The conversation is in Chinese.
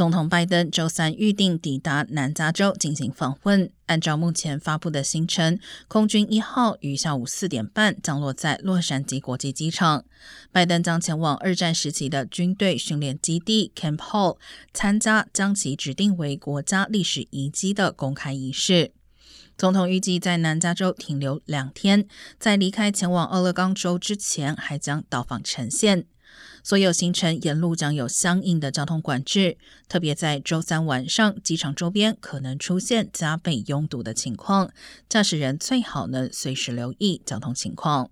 总统拜登周三预定抵达南加州进行访问。按照目前发布的行程，空军一号于下午四点半降落在洛杉矶国际机场。拜登将前往二战时期的军队训练基地 Camp Hall 参加将其指定为国家历史遗迹的公开仪式。总统预计在南加州停留两天，在离开前往俄勒冈州之前，还将到访呈现。所有行程沿路将有相应的交通管制，特别在周三晚上，机场周边可能出现加倍拥堵的情况，驾驶人最好能随时留意交通情况。